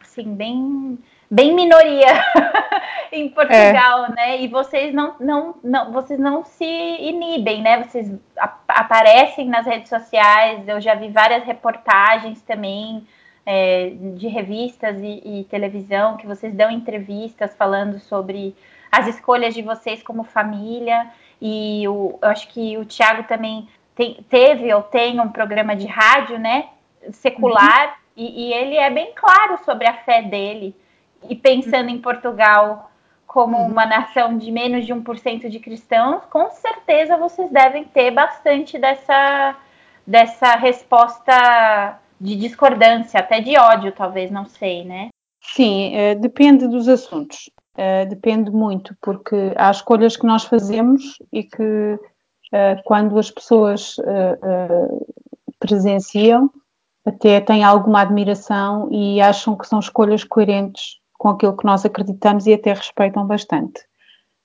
assim, bem bem minoria em Portugal, é. né? E vocês não, não, não, vocês não se inibem, né? Vocês aparecem nas redes sociais. Eu já vi várias reportagens também é, de revistas e, e, televisão que vocês dão entrevistas falando sobre as escolhas de vocês como família. E o, eu acho que o Tiago também tem, teve ou tem um programa de rádio, né? Secular. Uhum. E, e ele é bem claro sobre a fé dele e pensando em Portugal como uhum. uma nação de menos de 1% de cristãos, com certeza vocês devem ter bastante dessa, dessa resposta de discordância, até de ódio, talvez, não sei, né? Sim, é, depende dos assuntos. É, depende muito, porque há escolhas que nós fazemos e que é, quando as pessoas presenciam, até têm alguma admiração e acham que são escolhas coerentes com aquilo que nós acreditamos e até respeitam bastante.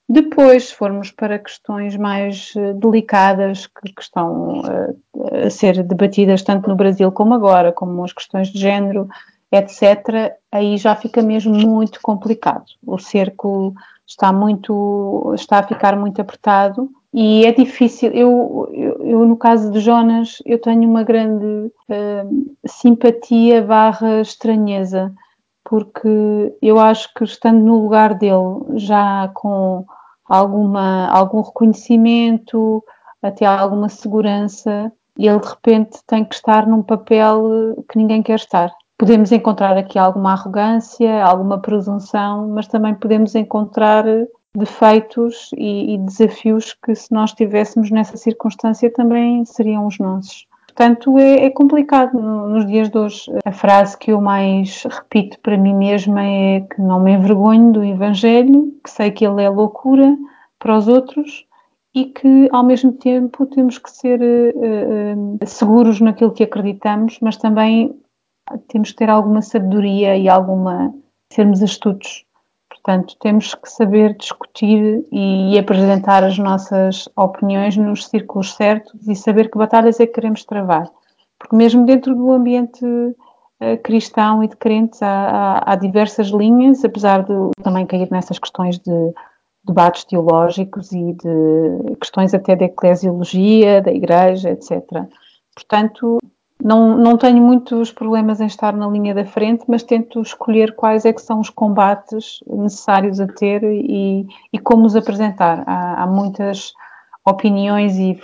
Depois, se formos para questões mais eh, delicadas que, que estão uh, a ser debatidas tanto no Brasil como agora, como as questões de género, etc., aí já fica mesmo muito complicado. O cerco está muito, está a ficar muito apertado e é difícil. Eu, eu, eu no caso de Jonas, eu tenho uma grande uh, simpatia barra estranheza porque eu acho que estando no lugar dele, já com alguma, algum reconhecimento, até alguma segurança, ele de repente tem que estar num papel que ninguém quer estar. Podemos encontrar aqui alguma arrogância, alguma presunção, mas também podemos encontrar defeitos e, e desafios que, se nós estivéssemos nessa circunstância, também seriam os nossos. Portanto, é, é complicado nos dias de hoje. A frase que eu mais repito para mim mesma é que não me envergonho do Evangelho, que sei que ele é loucura para os outros e que, ao mesmo tempo, temos que ser uh, uh, seguros naquilo que acreditamos, mas também temos que ter alguma sabedoria e alguma. sermos astutos Portanto, temos que saber discutir e apresentar as nossas opiniões nos círculos certos e saber que batalhas é que queremos travar. Porque mesmo dentro do ambiente uh, cristão e de crentes há, há, há, diversas linhas, apesar de também cair nessas questões de debates teológicos e de questões até da eclesiologia, da igreja, etc. Portanto, não, não tenho muitos problemas em estar na linha da frente, mas tento escolher quais é que são os combates necessários a ter e, e como os apresentar. Há, há muitas opiniões e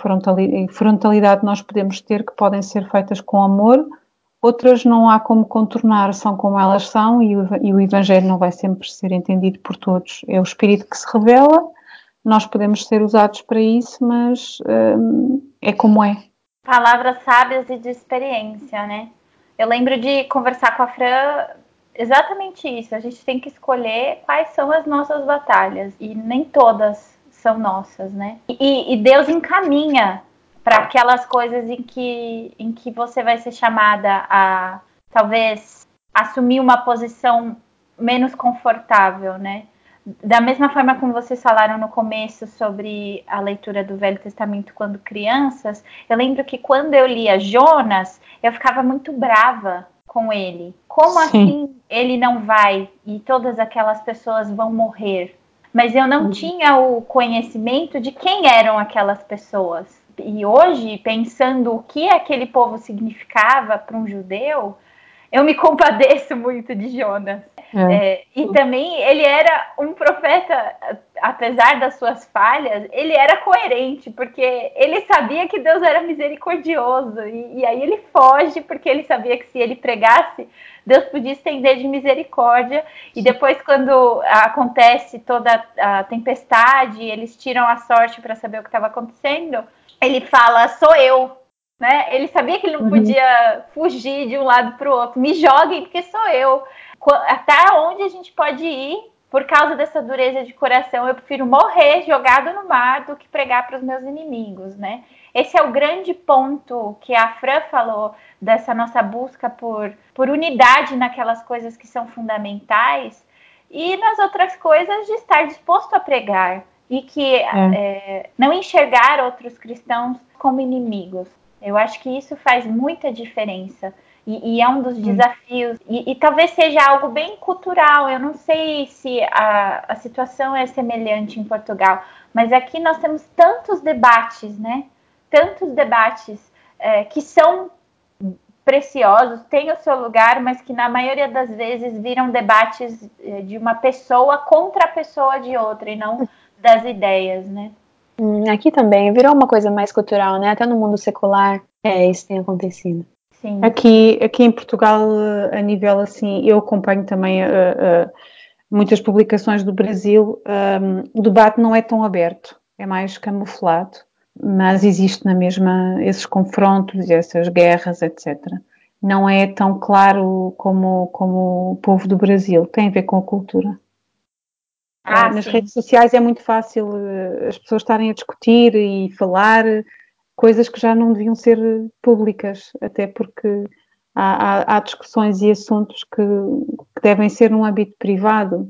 frontalidade, nós podemos ter que podem ser feitas com amor, outras não há como contornar, são como elas são e o, e o Evangelho não vai sempre ser entendido por todos. É o Espírito que se revela, nós podemos ser usados para isso, mas hum, é como é palavras sábias e de experiência, né? Eu lembro de conversar com a Fran exatamente isso. A gente tem que escolher quais são as nossas batalhas e nem todas são nossas, né? E, e Deus encaminha para aquelas coisas em que, em que você vai ser chamada a talvez assumir uma posição menos confortável, né? Da mesma forma como vocês falaram no começo sobre a leitura do Velho Testamento quando crianças, eu lembro que quando eu lia Jonas, eu ficava muito brava com ele. Como Sim. assim ele não vai e todas aquelas pessoas vão morrer? Mas eu não uhum. tinha o conhecimento de quem eram aquelas pessoas. E hoje, pensando o que aquele povo significava para um judeu, eu me compadeço muito de Jonas. É. É, e também ele era um profeta, apesar das suas falhas, ele era coerente, porque ele sabia que Deus era misericordioso. E, e aí ele foge, porque ele sabia que se ele pregasse, Deus podia estender de misericórdia. E depois, quando acontece toda a tempestade, eles tiram a sorte para saber o que estava acontecendo, ele fala: Sou eu né? Ele sabia que ele não uhum. podia fugir de um lado para o outro. Me joguem, porque sou eu. Até onde a gente pode ir por causa dessa dureza de coração? Eu prefiro morrer jogado no mar do que pregar para os meus inimigos, né? Esse é o grande ponto que a Fran falou dessa nossa busca por, por unidade naquelas coisas que são fundamentais e nas outras coisas de estar disposto a pregar e que é. É, não enxergar outros cristãos como inimigos. Eu acho que isso faz muita diferença. E, e é um dos desafios. E, e, talvez seja algo bem cultural. Eu não sei se a, a situação é semelhante em Portugal, mas aqui nós temos tantos debates, né? Tantos debates é, que são preciosos, têm o seu lugar, mas que na maioria das vezes viram debates é, de uma pessoa contra a pessoa de outra e não das ideias, né? Hum, aqui também virou uma coisa mais cultural, né? Até no mundo secular é, isso tem acontecido. Sim. Aqui, aqui em Portugal, a nível assim, eu acompanho também uh, uh, muitas publicações do Brasil. Um, o debate não é tão aberto, é mais camuflado, mas existe na mesma esses confrontos, essas guerras, etc. Não é tão claro como, como o povo do Brasil, tem a ver com a cultura. Ah, Nas sim. redes sociais é muito fácil uh, as pessoas estarem a discutir e falar coisas que já não deviam ser públicas, até porque há, há, há discussões e assuntos que, que, devem ser num âmbito privado.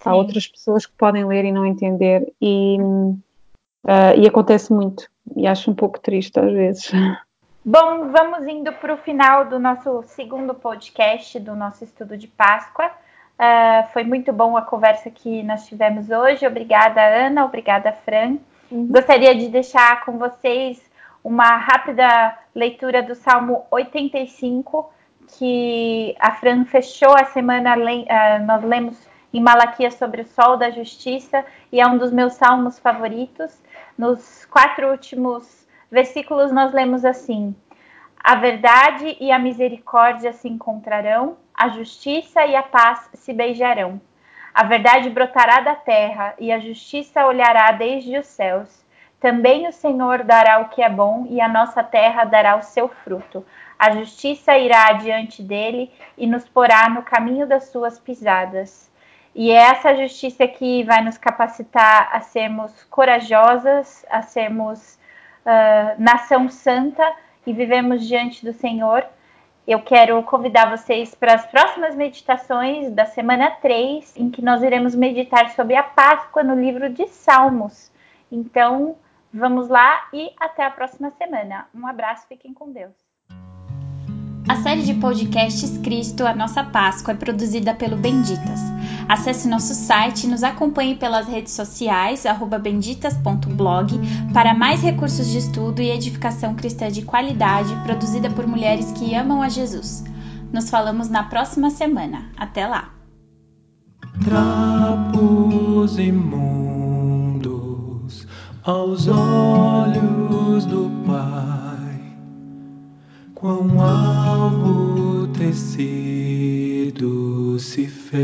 Sim. Há outras pessoas que podem ler e não entender, e, uh, e acontece muito, e acho um pouco triste às vezes. Bom, vamos indo para o final do nosso segundo podcast do nosso estudo de Páscoa. Uh, foi muito bom a conversa que nós tivemos hoje. Obrigada, Ana. Obrigada, Fran. Uhum. Gostaria de deixar com vocês uma rápida leitura do Salmo 85, que a Fran fechou a semana. Uh, nós lemos em Malaquias sobre o sol da justiça e é um dos meus salmos favoritos. Nos quatro últimos versículos, nós lemos assim: A verdade e a misericórdia se encontrarão a justiça e a paz se beijarão. A verdade brotará da terra e a justiça olhará desde os céus. Também o Senhor dará o que é bom e a nossa terra dará o seu fruto. A justiça irá adiante dele e nos porá no caminho das suas pisadas. E é essa justiça que vai nos capacitar a sermos corajosas, a sermos uh, nação santa e vivemos diante do Senhor eu quero convidar vocês para as próximas meditações da semana 3, em que nós iremos meditar sobre a Páscoa no livro de Salmos. Então, vamos lá e até a próxima semana. Um abraço, fiquem com Deus. A série de podcasts Cristo, a nossa Páscoa, é produzida pelo Benditas. Acesse nosso site e nos acompanhe pelas redes sociais, benditas.blog, para mais recursos de estudo e edificação cristã de qualidade, produzida por mulheres que amam a Jesus. Nos falamos na próxima semana. Até lá! Trapos imundos aos olhos do Pai quão alvo tecido se fez.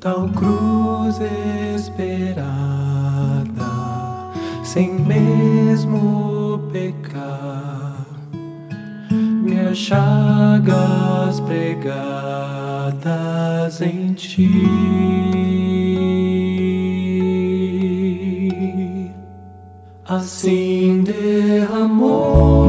Tal cruz esperada, sem mesmo pecar, me chagas pregadas em ti. Assim derramou